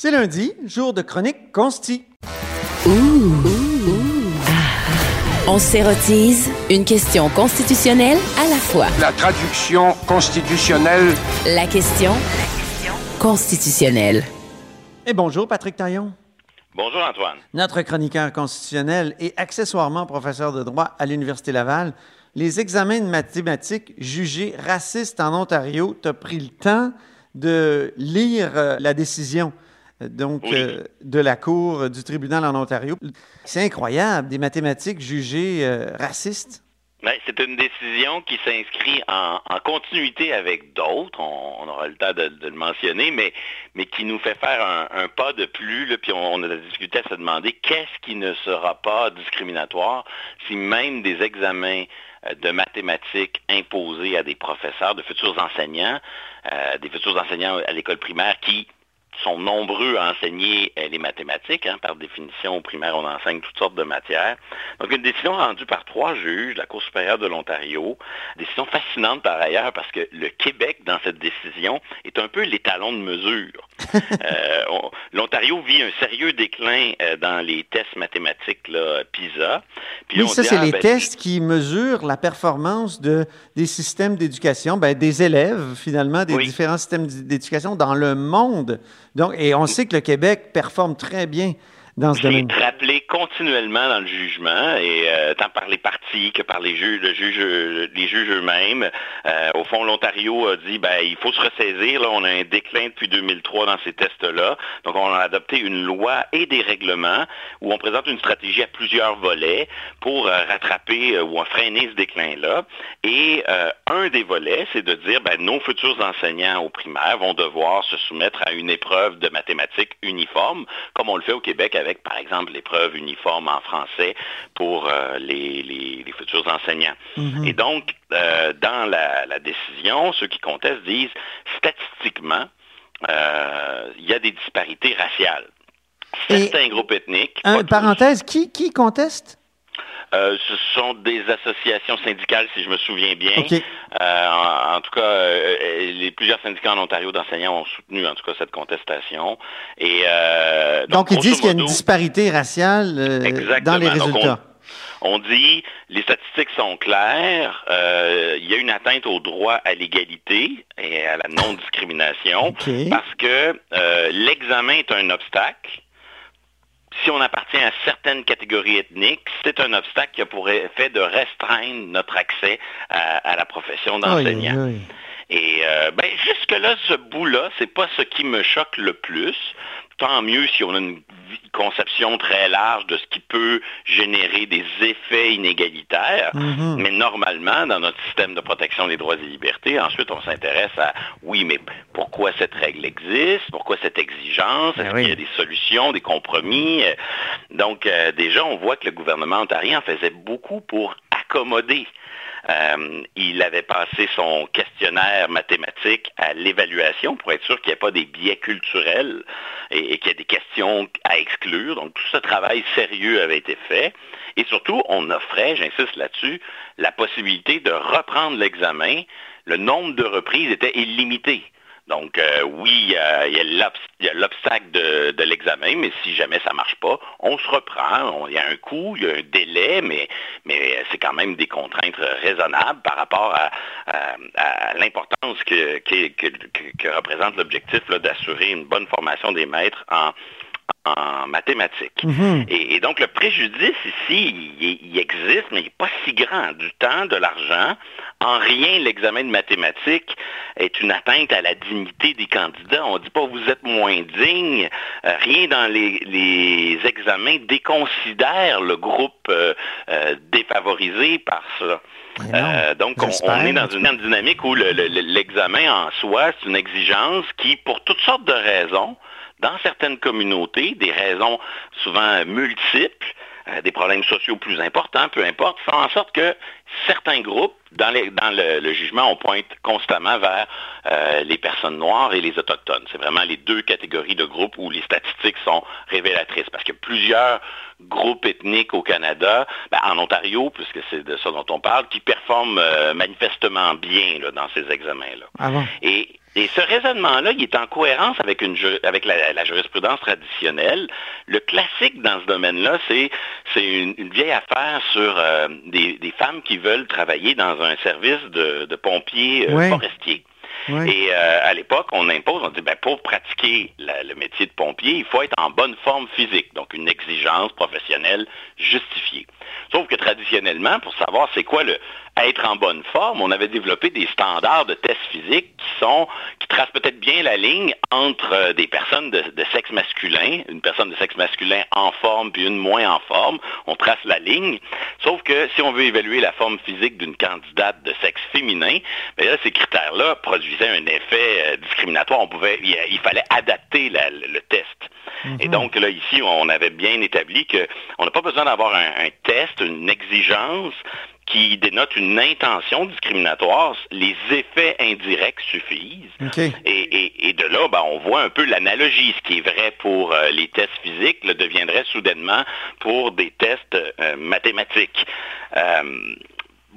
C'est lundi, jour de chronique consti. On s'érotise une question constitutionnelle à la fois. La traduction constitutionnelle. La question constitutionnelle. Et bonjour, Patrick Taillon. Bonjour Antoine. Notre chroniqueur constitutionnel et accessoirement professeur de droit à l'Université Laval. Les examens de mathématiques jugés racistes en Ontario, tu as pris le temps de lire euh, la décision donc Oui. euh, de la Cour du tribunal en Ontario. C'est incroyable, des mathématiques jugées euh, racistes. Ben, c'est une décision qui s'inscrit en, en continuité avec d'autres, on, on aura le temps de, de le mentionner, mais, mais qui nous fait faire un, un pas de plus, là, puis on, on a discuté à se demander qu'est-ce qui ne sera pas discriminatoire si même des examens euh, de mathématiques imposés à des professeurs, de futurs enseignants, euh, des futurs enseignants à l'école primaire qui sont nombreux à enseigner euh, les mathématiques. hein. Par définition, au primaire, on enseigne toutes sortes de matières. Donc, une décision rendue par trois juges de la Cour supérieure de l'Ontario. Décision fascinante par ailleurs parce que le Québec, dans cette décision, est un peu l'étalon de mesure. Euh, on- L'Ontario vit un sérieux déclin euh, dans les tests mathématiques là, PISA. Puis Oui, on ça, c'est ah, les ben, tests qui mesurent la performance de, des systèmes d'éducation, ben, des élèves, finalement, des Oui. différents systèmes d'éducation dans le monde. Donc, et on sait que le Québec performe très bien dans ce domaine. Continuellement dans le jugement, et euh, tant par les partis que par les juges, le juge, les juges eux-mêmes. Euh, au fond, l'Ontario a dit ben il faut se ressaisir. Là, on a un déclin depuis 2003 dans ces tests-là. Donc, on a adopté une loi et des règlements où on présente une stratégie à plusieurs volets pour euh, rattraper ou freiner ce déclin-là. Et un des volets, c'est de dire ben nos futurs enseignants au primaire vont devoir se soumettre à une épreuve de mathématiques uniforme, comme on le fait au Québec avec, par exemple, l'épreuve uniforme en français pour euh, les, les- les futurs enseignants. Et donc, euh, dans la, la décision, ceux qui contestent disent, statistiquement, euh, il y a des disparités raciales. Et- Certains groupes ethniques, Un- tous, parenthèse, qui, qui conteste? Euh, ce sont des associations syndicales, si je me souviens bien. Euh, en, en tout cas, euh, les plusieurs syndicats en Ontario d'enseignants ont soutenu en tout cas cette contestation. Et Donc, ils disent qu'il y a une disparité raciale dans les Donc, on- résultats. On dit, les statistiques sont claires, euh, il y a une atteinte au droit à l'égalité et à la non-discrimination parce que euh, l'examen est un obstacle. Si on appartient à certaines catégories ethniques, c'est un obstacle qui a pour effet de restreindre notre accès à, à la profession d'enseignant. Oui, oui. Et euh, ben, jusque-là, ce bout-là, c'est pas ce qui me choque le plus. Tant mieux si on a une conception très large de ce qui peut générer des effets inégalitaires. Mhm. Mais normalement, dans notre système de protection des droits et libertés, ensuite, on s'intéresse à, oui, mais pourquoi cette règle existe? Pourquoi cette exigence? Est-ce Ben oui. qu'il y a des solutions, des compromis? Euh, Donc, euh, déjà, on voit que le gouvernement ontarien faisait beaucoup pour accommoder euh, il avait passé son questionnaire mathématique à l'évaluation pour être sûr qu'il n'y ait pas des biais culturels et, qu'il y ait des questions à exclure. Donc tout ce travail sérieux avait été fait. Et surtout, on offrait, j'insiste là-dessus, la possibilité de reprendre l'examen. Le nombre de reprises était illimité. Donc euh, oui, il y a- l'obstacle de, l'examen, mais si jamais ça marche pas, on se reprend. Il y a un coût, il y a un délai, mais, mais c'est quand même des contraintes raisonnables par rapport à, l'importance que, que- représente l'objectif d'assurer une bonne formation des maîtres en en mathématiques. Mhm. et, et donc le préjudice ici, il, il existe, mais il n'est pas si grand. Du temps, de l'argent. En rien, l'examen de mathématiques est une atteinte à la dignité des candidats. On ne dit pas vous êtes moins digne. Euh, rien dans les, les examens déconsidère le groupe euh, euh, défavorisé par ça. Euh, donc, on, est dans une dynamique où le- le- le- l'examen en soi, c'est une exigence qui, pour toutes sortes de raisons, dans certaines communautés, des raisons souvent multiples, euh, des problèmes sociaux plus importants, peu importe, font en sorte que certains groupes, dans, les- dans le, le jugement, on pointe constamment vers euh, les personnes noires et les autochtones. C'est vraiment les deux catégories de groupes où les statistiques sont révélatrices, parce que plusieurs groupes ethniques au Canada, ben, en Ontario, puisque c'est de ça dont on parle, qui performent euh, manifestement bien là, dans ces examens-là. Ah bon? Et, et ce raisonnement-là, il est en cohérence avec, une, avec la, la jurisprudence traditionnelle. Le classique dans ce domaine-là, c'est, une, une vieille affaire sur euh, des, des femmes qui veulent travailler dans un service de, de pompiers euh, Ouais. forestiers. Et euh, à l'époque, on impose, on dit, ben, pour pratiquer la- le métier de pompier, il faut être en bonne forme physique, donc une exigence professionnelle justifiée. Sauf que traditionnellement, pour savoir c'est quoi le être en bonne forme, on avait développé des standards de tests physiques qui sont, qui tracent peut-être bien la ligne entre euh, des personnes de, de sexe masculin, une personne de sexe masculin en forme puis une moins en forme. On trace la ligne. Sauf que si on veut évaluer la forme physique d'une candidate de sexe féminin, ben là, ces critères-là produisaient un effet euh, discriminatoire. On pouvait, il, il fallait adapter la- le, le test. Et donc là, ici, on avait bien établi qu'on n'a pas besoin d'avoir un, un test, une exigence qui dénote une intention discriminatoire. Les effets indirects suffisent. OK. Et, et- et de là, ben, on voit un peu l'analogie. Ce qui est vrai pour euh, les tests physiques le deviendrait soudainement pour des tests euh, mathématiques. Euh,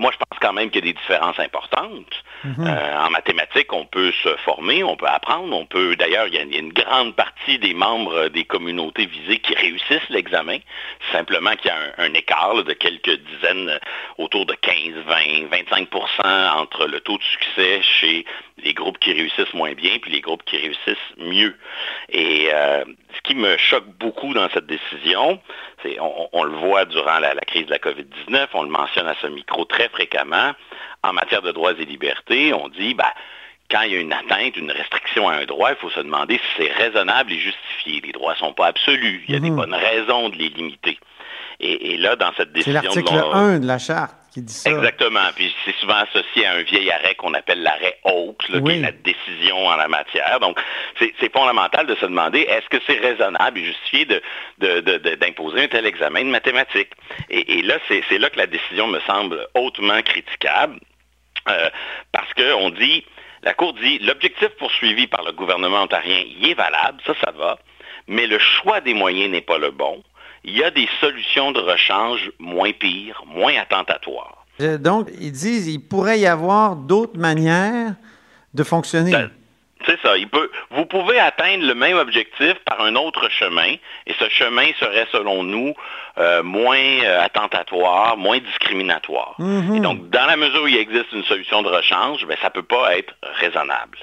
moi, je pense quand même qu'il y a des différences importantes. Euh, en mathématiques, on peut se former, on peut apprendre, on peut. D'ailleurs, il y, a il y a une grande partie des membres euh, des communautés visées qui réussissent l'examen. Simplement qu'il y a un, un écart là, de quelques dizaines, euh, autour de 15, 20, 25% entre le taux de succès chez les groupes qui réussissent moins bien puis les groupes qui réussissent mieux. Et euh, ce qui me choque beaucoup dans cette décision, c'est on, on le voit durant la, la crise de la COVID-19, on le mentionne à ce micro très fréquemment, en matière de droits et libertés, on dit, ben, quand il y a une atteinte, une restriction à un droit, il faut se demander si c'est raisonnable et justifié. Les droits ne sont pas absolus. Il y a des bonnes raisons de les limiter. Et, et là, dans cette C'est décision... l'article de l'on- 1 de la charte qui dit ça. Exactement. Puis c'est souvent associé à un vieil arrêt qu'on appelle l'arrêt là, Oui. qui est la décision en la matière. Donc, c'est fondamental de se demander est-ce que c'est raisonnable et justifié de- de- de- de- d'imposer un tel examen de mathématiques? Et, et là, c'est là que la décision me semble hautement critiquable. Euh, parce qu'on dit, la Cour dit, l'objectif poursuivi par le gouvernement ontarien, il est valable, ça, ça va, mais le choix des moyens n'est pas le bon. Il y a des solutions de rechange moins pires, moins attentatoires. Euh, Donc, ils disent il pourrait y avoir d'autres manières de fonctionner. Ben, C'est ça. Il peut, vous pouvez atteindre le même objectif par un autre chemin, et ce chemin serait, selon nous, euh, moins euh, attentatoire, moins discriminatoire. Mhm. Et donc, dans la mesure où il existe une solution de rechange, ben, ça ne peut pas être raisonnable.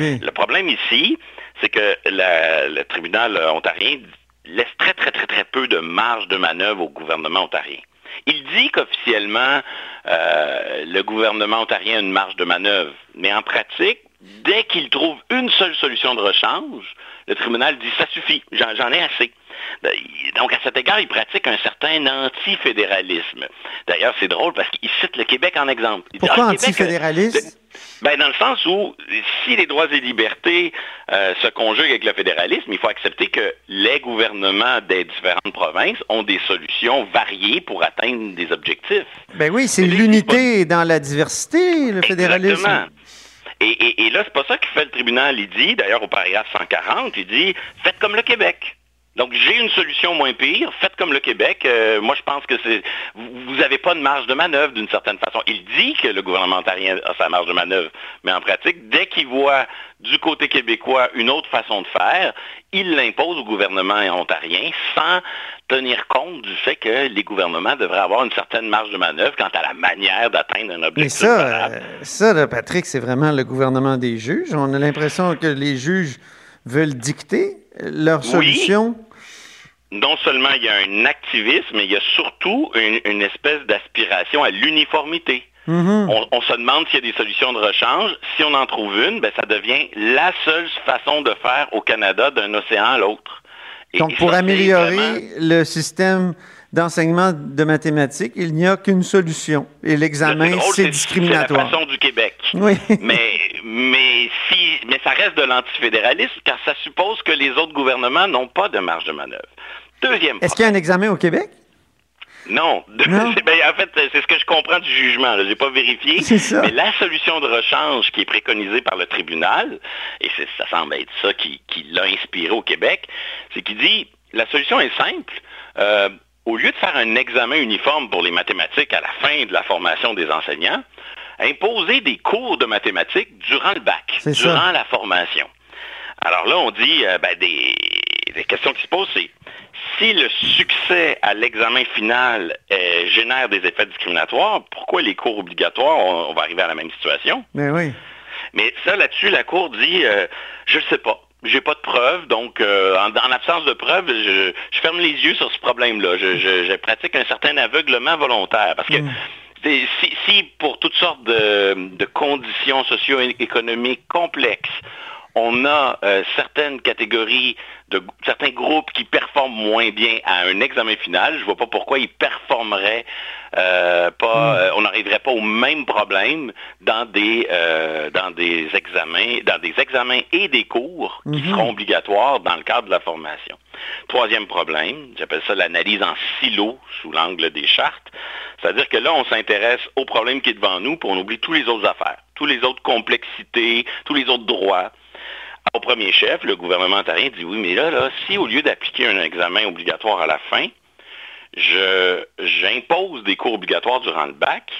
Le problème ici, c'est que la- le tribunal ontarien laisse très, très, très, très peu de marge de manœuvre au gouvernement ontarien. Il dit qu'officiellement, euh, le gouvernement ontarien a une marge de manœuvre, mais en pratique, dès qu'il trouve une seule solution de rechange, le tribunal dit ça suffit, j'en ai assez. Donc, à cet égard, il pratique un certain antifédéralisme. D'ailleurs, c'est drôle parce qu'il cite le Québec en exemple. Il Pourquoi Ah, ben, dans le sens où, si les droits et libertés euh, se conjuguent avec le fédéralisme, il faut accepter que les gouvernements des différentes provinces ont des solutions variées pour atteindre des objectifs. Ben oui, c'est l'unité dans la diversité, le fédéralisme. Exactement. Et, et- et là, c'est pas ça que fait le tribunal. Il dit, d'ailleurs au paragraphe 140, il dit, faites comme le Québec. Donc, j'ai une solution moins pire, faites comme le Québec. Euh, moi, je pense que c'est vous n'avez pas de marge de manœuvre d'une certaine façon. Il dit que le gouvernement ontarien a sa marge de manœuvre, mais en pratique, dès qu'il voit du côté québécois une autre façon de faire, il l'impose au gouvernement ontarien sans tenir compte du fait que les gouvernements devraient avoir une certaine marge de manœuvre quant à la manière d'atteindre un objectif. Mais ça, euh, ça là, Patrick, c'est vraiment le gouvernement des juges. On a l'impression que les juges veulent dicter leur Oui. solution? non seulement il y a un activisme, mais il y a surtout une, une espèce d'aspiration à l'uniformité. Mhm. On, on se demande s'il y a des solutions de rechange. Si on en trouve une, ben, ça devient la seule façon de faire au Canada d'un océan à l'autre. Donc, et pour améliorer vraiment- le système d'enseignement de mathématiques, il n'y a qu'une solution. Et l'examen, C'est drôle, c'est discriminatoire. la façon du Québec. Oui. mais, mais, si, mais ça reste de l'antifédéralisme car ça suppose que les autres gouvernements n'ont pas de marge de manœuvre. Deuxième Est-ce qu'il y a un examen au Québec? Non. De- Non? c'est- ben, en fait, c'est ce que je comprends du jugement. Je n'ai pas vérifié. C'est ça. Mais la solution de rechange qui est préconisée par le tribunal, et c'est- ça semble être ça qui, qui l'a inspiré au Québec, c'est qu'il dit la solution est simple. Euh, au lieu de faire un examen uniforme pour les mathématiques à la fin de la formation des enseignants, imposer des cours de mathématiques durant le bac, ça. durant la formation. Alors là, on dit, euh, ben, des, questions qui se posent, c'est si le succès à l'examen final euh, génère des effets discriminatoires, pourquoi les cours obligatoires, on, on va arriver à la même situation? Mais oui. Mais ça, là-dessus, la Cour dit, euh, je ne sais pas. J'ai pas de preuves, donc euh, en, en absence de preuves, je, je ferme les yeux sur ce problème-là. Je, je- je pratique un certain aveuglement volontaire. Parce que c'est- si, si pour toutes sortes de, de conditions socio-économiques complexes, on a euh, certaines catégories, de certains groupes qui performent moins bien à un examen final, je vois pas pourquoi ils performeraient euh, pas, euh, on n'arriverait pas au même problème dans des dans des examens, dans des examens et des cours qui Mhm. seront obligatoires dans le cadre de la formation. Troisième problème, j'appelle ça l'analyse en silo sous l'angle des chartes. C'est-à-dire que là, on s'intéresse au problème qui est devant nous, puis on oublie tous les autres affaires, tous les autres complexités, tous les autres droits. Au premier chef, le gouvernement ontarien dit oui, mais là, là, si au lieu d'appliquer un examen obligatoire à la fin, j'impose des cours obligatoires durant le bac,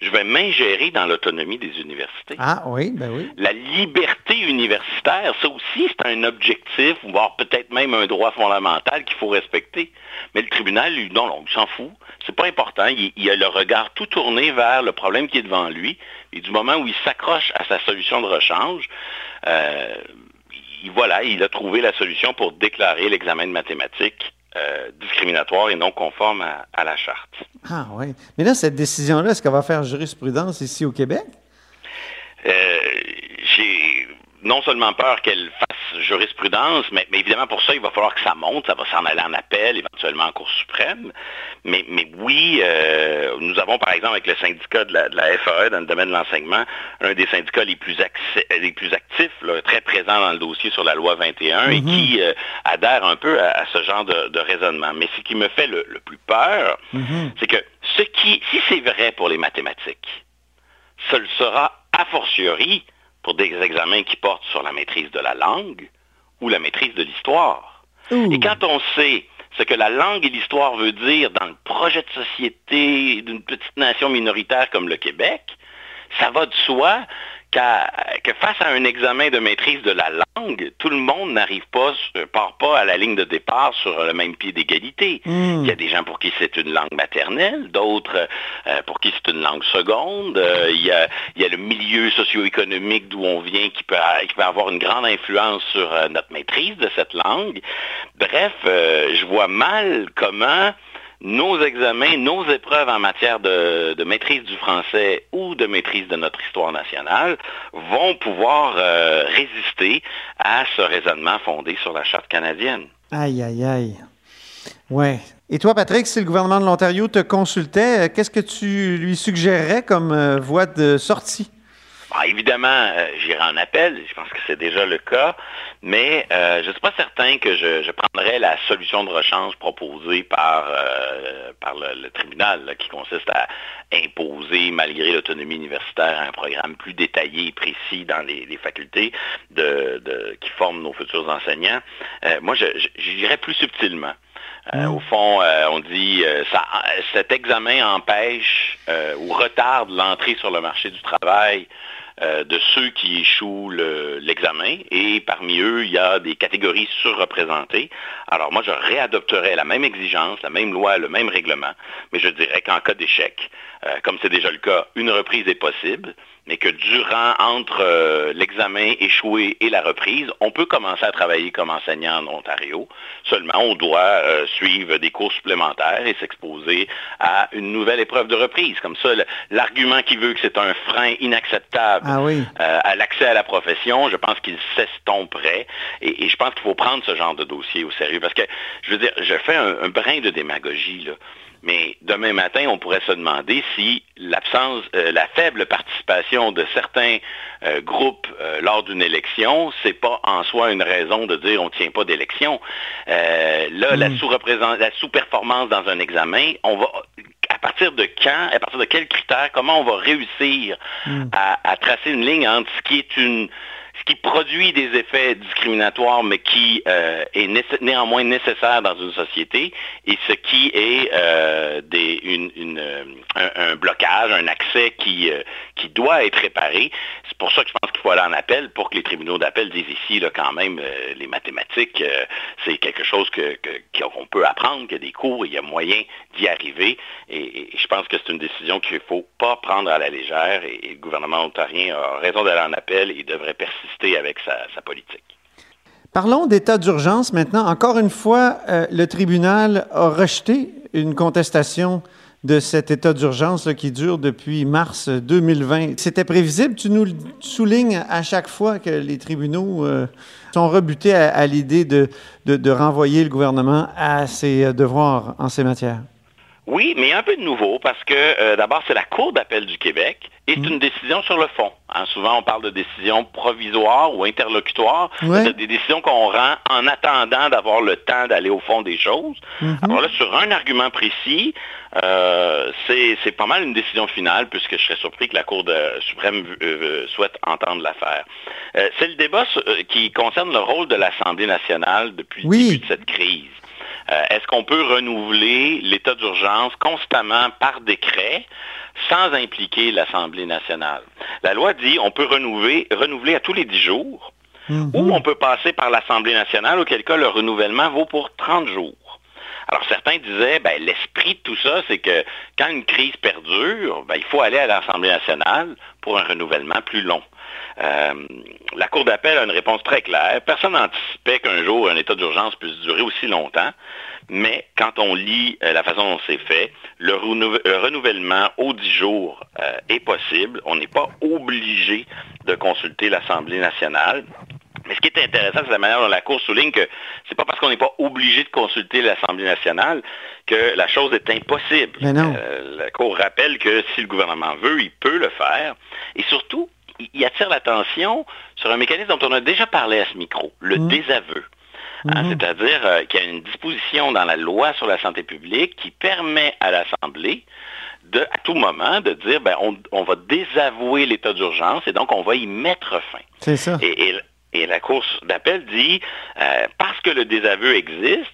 je vais m'ingérer dans l'autonomie des universités. Ah oui, ben oui. La liberté universitaire, ça aussi, c'est un objectif, voire peut-être même un droit fondamental qu'il faut respecter. Mais le tribunal, lui, non, non, il s'en fout. C'est pas important. Il, il a le regard tout tourné vers le problème qui est devant lui. Et du moment où il s'accroche à sa solution de rechange, euh, il, voilà, il a trouvé la solution pour déclarer l'examen de mathématiques euh, discriminatoire et non conforme à, à la charte. Ah oui. Mais là, cette décision-là, est-ce qu'elle va faire jurisprudence ici au Québec? Euh, j'ai non seulement peur qu'elle fasse jurisprudence, mais, mais évidemment pour ça, il va falloir que ça monte, ça va s'en aller en appel, éventuellement en Cour suprême. Mais, mais oui, euh, nous avons par exemple avec le syndicat de la, de la FAE dans le domaine de l'enseignement, un des syndicats les plus, accès- les plus actifs, là, très présent dans le dossier sur la loi 21 et qui euh, adhère un peu à, à ce genre de, de raisonnement. Mais ce qui me fait le, le plus peur, c'est que ce qui, si c'est vrai pour les mathématiques, ce le sera a fortiori pour des examens qui portent sur la maîtrise de la langue ou la maîtrise de l'histoire. Et quand on sait ce que la langue et l'histoire veut dire dans le projet de société d'une petite nation minoritaire comme le Québec, ça va de soi que face à un examen de maîtrise de la langue, tout le monde n'arrive pas, part pas à la ligne de départ sur le même pied d'égalité. Hmm. Il y a des gens pour qui c'est une langue maternelle, d'autres euh, pour qui c'est une langue seconde. Euh, il, y a, il y a le milieu socio-économique d'où on vient qui peut, qui peut avoir une grande influence sur euh, notre maîtrise de cette langue. Bref, je vois mal comment nos examens, nos épreuves en matière de, de maîtrise du français ou de maîtrise de notre histoire nationale vont pouvoir euh, résister à ce raisonnement fondé sur la Charte canadienne. Aïe, aïe, aïe. Ouais. Et toi, Patrick, si le gouvernement de l'Ontario te consultait, euh, qu'est-ce que tu lui suggérerais comme euh, voie de sortie? Bon, évidemment, euh, j'irai en appel, je pense que c'est déjà le cas, mais euh, je ne suis pas certain que je, je prendrais la solution de rechange proposée par, euh, par le, le tribunal, là, qui consiste à imposer, malgré l'autonomie universitaire, un programme plus détaillé et précis dans les, les facultés de, de- qui forment nos futurs enseignants. Euh, moi, j'irais plus subtilement. Euh, Au fond, euh, on dit euh, ça, cet examen empêche ou retarde l'entrée sur le marché du travail euh, de ceux qui échouent le- l'examen. Et parmi eux, il y a des catégories surreprésentées. Alors moi, je réadopterais la même exigence, la même loi, le même règlement, mais je dirais qu'en cas d'échec, euh, comme c'est déjà le cas, une reprise est possible, mais que durant, entre euh, l'examen échoué et la reprise, on peut commencer à travailler comme enseignant en Ontario. Seulement, on doit euh, suivre des cours supplémentaires et s'exposer à une nouvelle épreuve de reprise. Comme ça, l'argument qui veut que c'est un frein inacceptable ah oui. euh, à l'accès à la profession, je pense qu'il s'estomperait. Et, et, je pense qu'il faut prendre ce genre de dossier au sérieux. Parce que, je veux dire, je fais un, un brin de démagogie, là. Mais demain matin, on pourrait se demander si l'absence, euh, la faible participation de certains euh, groupes euh, lors d'une élection, c'est pas en soi une raison de dire on tient pas d'élection. là, la la sous-performance dans un examen, on va à partir de quand, à partir de quels critères, comment on va réussir mm. à, à, tracer une ligne entre ce qui est une qui produit des effets discriminatoires, mais qui euh, est néanmoins nécessaire dans une société, et ce qui est euh, une, un, blocage, un accès qui, euh, qui doit être réparé. C'est pour ça que je pense qu'il faut aller en appel pour que les tribunaux d'appel disent ici, quand même, euh, les mathématiques, euh, c'est quelque chose qu'on que, peut apprendre, qu'il y a des cours, il y a moyen d'y arriver, et, et, je pense que c'est une décision qu'il ne faut pas prendre à la légère, et, et le gouvernement ontarien a raison d'aller en appel et devrait persister avec sa, politique. Parlons d'état d'urgence maintenant. Encore une fois, euh, le tribunal a rejeté une contestation de cet état d'urgence qui dure depuis mars 2020. C'était prévisible? Tu nous soulignes à chaque fois que les tribunaux euh, sont rebutés à, l'idée de, renvoyer le gouvernement à ses devoirs en ces matières? Oui, mais un peu de nouveau parce que euh, d'abord, c'est la Cour d'appel du Québec et c'est mmh. une décision sur le fond. Hein, souvent, on parle de décisions provisoires ou interlocutoires. Ouais. C'est des décisions qu'on rend en attendant d'avoir le temps d'aller au fond des choses. Mmh. Alors là, sur un argument précis, euh, c'est pas mal une décision finale puisque je serais surpris que la Cour de, suprême euh, souhaite entendre l'affaire. C'est le débat qui concerne le rôle de l'Assemblée nationale depuis oui. le début de cette crise. Euh, Est-ce qu'on peut renouveler l'état d'urgence constamment par décret sans impliquer l'Assemblée nationale? La loi dit on peut renouveler, renouveler à tous les dix jours -hmm. ou on peut passer par l'Assemblée nationale, auquel cas le renouvellement vaut pour 30 jours. Alors certains disaient, ben, l'esprit de tout ça, c'est que quand une crise perdure, ben, il faut aller à l'Assemblée nationale pour un renouvellement plus long. Euh, la Cour d'appel a une réponse très claire. Personne n'anticipait qu'un jour un état d'urgence puisse durer aussi longtemps, mais quand on lit euh, la façon dont c'est fait, le, renou le, renouvellement aux 10 jours euh, est possible. On n'est pas obligé de consulter l'Assemblée nationale. Mais ce qui est intéressant, c'est la manière dont la Cour souligne que c'est pas parce qu'on n'est pas obligé de consulter l'Assemblée nationale que la chose est impossible. Euh, la Cour rappelle que si le gouvernement veut, il peut le faire. Et surtout, il attire l'attention sur un mécanisme dont on a déjà parlé à ce micro, le mmh. désaveu. Hein, mmh. C'est-à-dire euh, qu'il y a une disposition dans la loi sur la santé publique qui permet à l'Assemblée de, à tout moment, de dire, ben, on, on va désavouer l'état d'urgence et donc on va y mettre fin. C'est ça. Et, et, et, la Cour d'appel dit, euh, parce que le désaveu existe,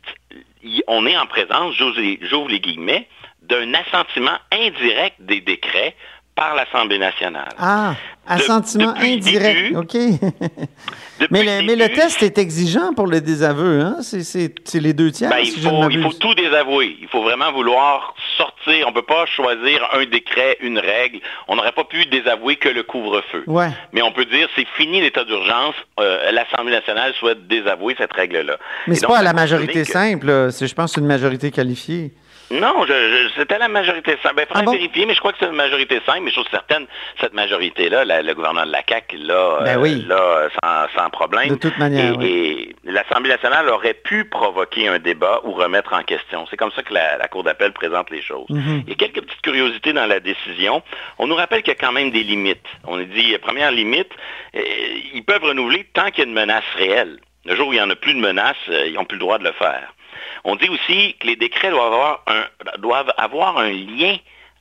on est en présence, j'ouvre les guillemets, d'un assentiment indirect des décrets par l'Assemblée nationale. Ah, assentiment de, indirect, début, OK. mais, le, mais, le, test est exigeant pour le désaveu, hein? C'est les deux tiers, ben, il, si faut, il faut tout désavouer. Il faut vraiment vouloir sortir. On ne peut pas choisir un décret, une règle. On n'aurait pas pu désavouer que le couvre-feu. Ouais. Mais on peut dire, c'est fini l'état d'urgence. Euh, L'Assemblée nationale souhaite désavouer cette règle-là. Mais c'est pas à la majorité simple. C'est, je pense, une majorité qualifiée. Non, c'était la majorité simple. Ben, il faudrait ah bon? vérifier, mais je crois que c'est une majorité simple. Mais je suis certaine, cette majorité-là, le gouvernement de la CAQ, là, ben oui. euh, là sans, sans, problème. De toute manière, et, oui. et l'Assemblée nationale aurait pu provoquer un débat ou remettre en question. C'est comme ça que la, la Cour d'appel présente les choses. Mm -hmm. Il y a quelques petites curiosités dans la décision. On nous rappelle qu'il y a quand même des limites. On dit, première limite, euh, ils peuvent renouveler tant qu'il y a une menace réelle. Le jour où il n'y en a plus de menace, euh, ils n'ont plus le droit de le faire. On dit aussi que les décrets doivent avoir un, doivent avoir un lien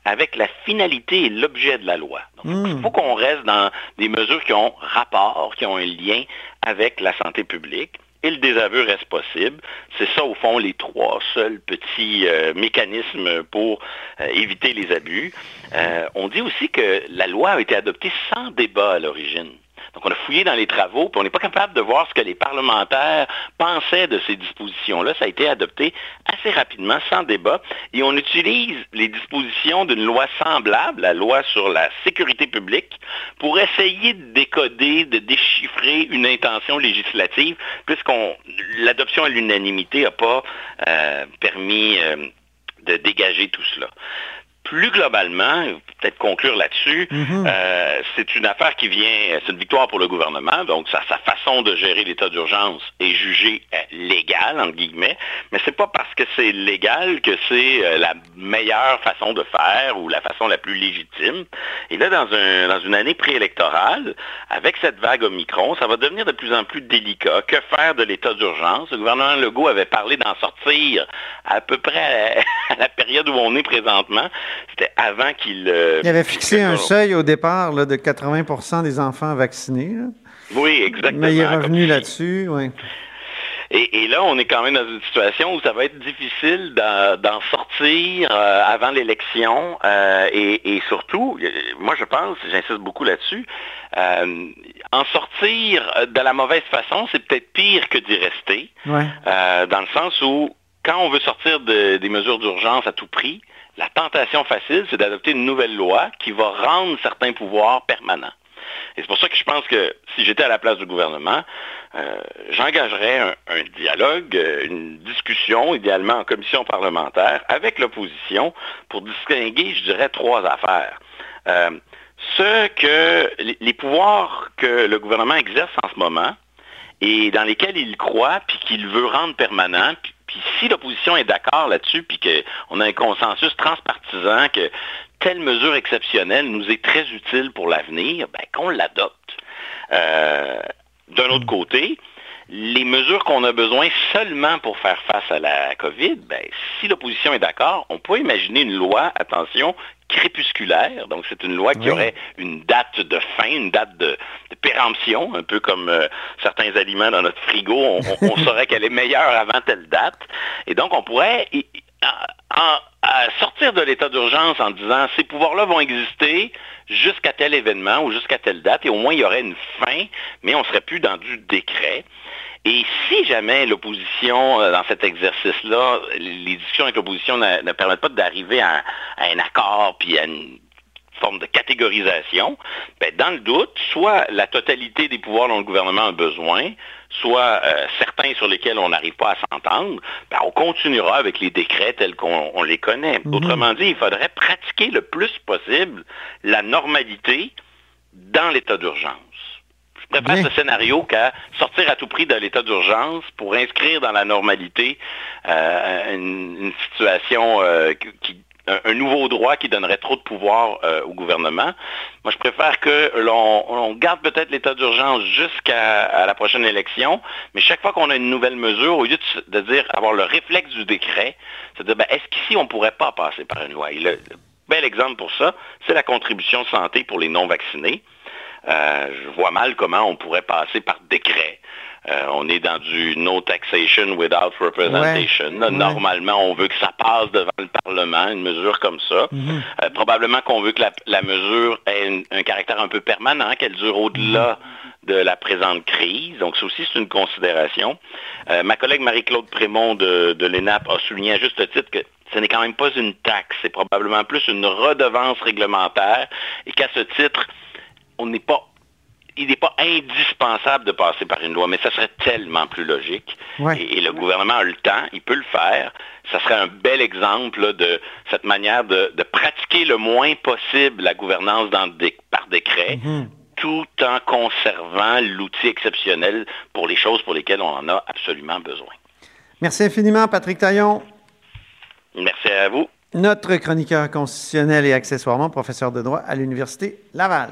avec la finalité et l'objet de la loi. Donc, mmh. Il faut qu'on reste dans des mesures qui ont rapport, qui ont un lien avec la santé publique. Et le désaveu reste possible. C'est ça, au fond, les trois seuls petits euh, mécanismes pour euh, éviter les abus. Euh, on dit aussi que la loi a été adoptée sans débat à l'origine. Donc, on a fouillé dans les travaux, puis on n'est pas capable de voir ce que les parlementaires pensaient de ces dispositions-là. Ça a été adopté assez rapidement, sans débat, et on utilise les dispositions d'une loi semblable, la loi sur la sécurité publique, pour essayer de décoder, de déchiffrer une intention législative, puisqu'on l'adoption à l'unanimité n'a pas euh, permis euh, de dégager tout cela. Plus globalement, peut-être conclure là-dessus, Mhm. euh, c'est une affaire qui vient, c'est une victoire pour le gouvernement, donc sa, sa façon de gérer l'état d'urgence est jugée euh, légale, entre guillemets, mais c'est pas parce que c'est légal que c'est euh, la meilleure façon de faire ou la façon la plus légitime. Et là, dans, un, dans une année préélectorale, avec cette vague Omicron, ça va devenir de plus en plus délicat. Que faire de l'état d'urgence? Le gouvernement Legault avait parlé d'en sortir à peu près à la, à la période où on est présentement. C'était avant qu'il... euh, Il avait fixé un seuil au départ là, de 80% des enfants vaccinés. là. Oui, exactement. Mais il est revenu là-dessus, oui. Et, et là, on est quand même dans une situation où ça va être difficile d'en sortir euh, avant l'élection. euh, et, et surtout, moi je pense, j'insiste beaucoup là-dessus, euh, en sortir de la mauvaise façon, c'est peut-être pire que d'y rester. Ouais. Dans le sens où, quand on veut sortir de- des mesures d'urgence à tout prix, la tentation facile, c'est d'adopter une nouvelle loi qui va rendre certains pouvoirs permanents. Et c'est pour ça que je pense que si j'étais à la place du gouvernement, euh, j'engagerais un, dialogue, euh, une discussion, idéalement en commission parlementaire, avec l'opposition pour distinguer, je dirais, trois affaires. Euh, ce que les, pouvoirs que le gouvernement exerce en ce moment et dans lesquels il croit, puis qu'il veut rendre permanent, puis si l'opposition est d'accord là-dessus, puis qu'on a un consensus transpartisan que telle mesure exceptionnelle nous est très utile pour l'avenir, ben, qu'on l'adopte. Euh, D'un autre côté, les mesures qu'on a besoin seulement pour faire face à la COVID, ben, si l'opposition est d'accord, on peut imaginer une loi, attention, crépusculaire. Donc, c'est une loi qui Oui. aurait une date de fin, une date de, de péremption, un peu comme euh, certains aliments dans notre frigo. On, on- on saurait qu'elle est meilleure avant telle date. Et donc, on pourrait y- y- en- à sortir de l'état d'urgence en disant ces pouvoirs-là vont exister jusqu'à tel événement ou jusqu'à telle date, et au moins il y aurait une fin, mais on ne serait plus dans du décret. Et si jamais l'opposition, euh, dans cet exercice-là, les discussions avec l'opposition ne, ne permettent pas d'arriver à, à un accord puis à une forme de catégorisation, ben, dans le doute, soit la totalité des pouvoirs dont le gouvernement a besoin, soit euh, certains sur lesquels on n'arrive pas à s'entendre, ben, on continuera avec les décrets tels qu'on on les connaît. Mhm. Autrement dit, il faudrait pratiquer le plus possible la normalité dans l'état d'urgence. Je préfère Bien. ce scénario qu'à sortir à tout prix de l'état d'urgence pour inscrire dans la normalité euh, une, une situation euh, qui- un, nouveau droit qui donnerait trop de pouvoir euh, au gouvernement. Moi, je préfère que l'on on garde peut-être l'état d'urgence jusqu'à la prochaine élection, mais chaque fois qu'on a une nouvelle mesure, au lieu de, de dire avoir le réflexe du décret, c'est de dire ben, est-ce qu'ici on ne pourrait pas passer par une loi? Et le, le bel exemple pour ça, c'est la contribution santé pour les non-vaccinés. Euh, je vois mal comment on pourrait passer par décret. Euh, on est dans du no taxation without representation. Ouais. Normalement, on veut que ça passe devant le Parlement, une mesure comme ça. Mhm. Euh, probablement qu'on veut que la, la mesure ait une- un caractère un peu permanent, qu'elle dure au-delà de la présente crise. Donc, ça aussi, c'est une considération. Euh, ma collègue Marie-Claude Prémont de, de l'ENAP a souligné à juste titre que ce n'est quand même pas une taxe, c'est probablement plus une redevance réglementaire et qu'à ce titre, on n'est pas il n'est pas indispensable de passer par une loi, mais ça serait tellement plus logique. Ouais. Et, et le gouvernement a le temps, il peut le faire. Ça serait un bel exemple là, de cette manière de, de pratiquer le moins possible la gouvernance dans par décret, Mhm. tout en conservant l'outil exceptionnel pour les choses pour lesquelles on en a absolument besoin. Merci infiniment, Patrick Taillon, Merci à vous. notre chroniqueur constitutionnel et accessoirement professeur de droit à l'Université Laval.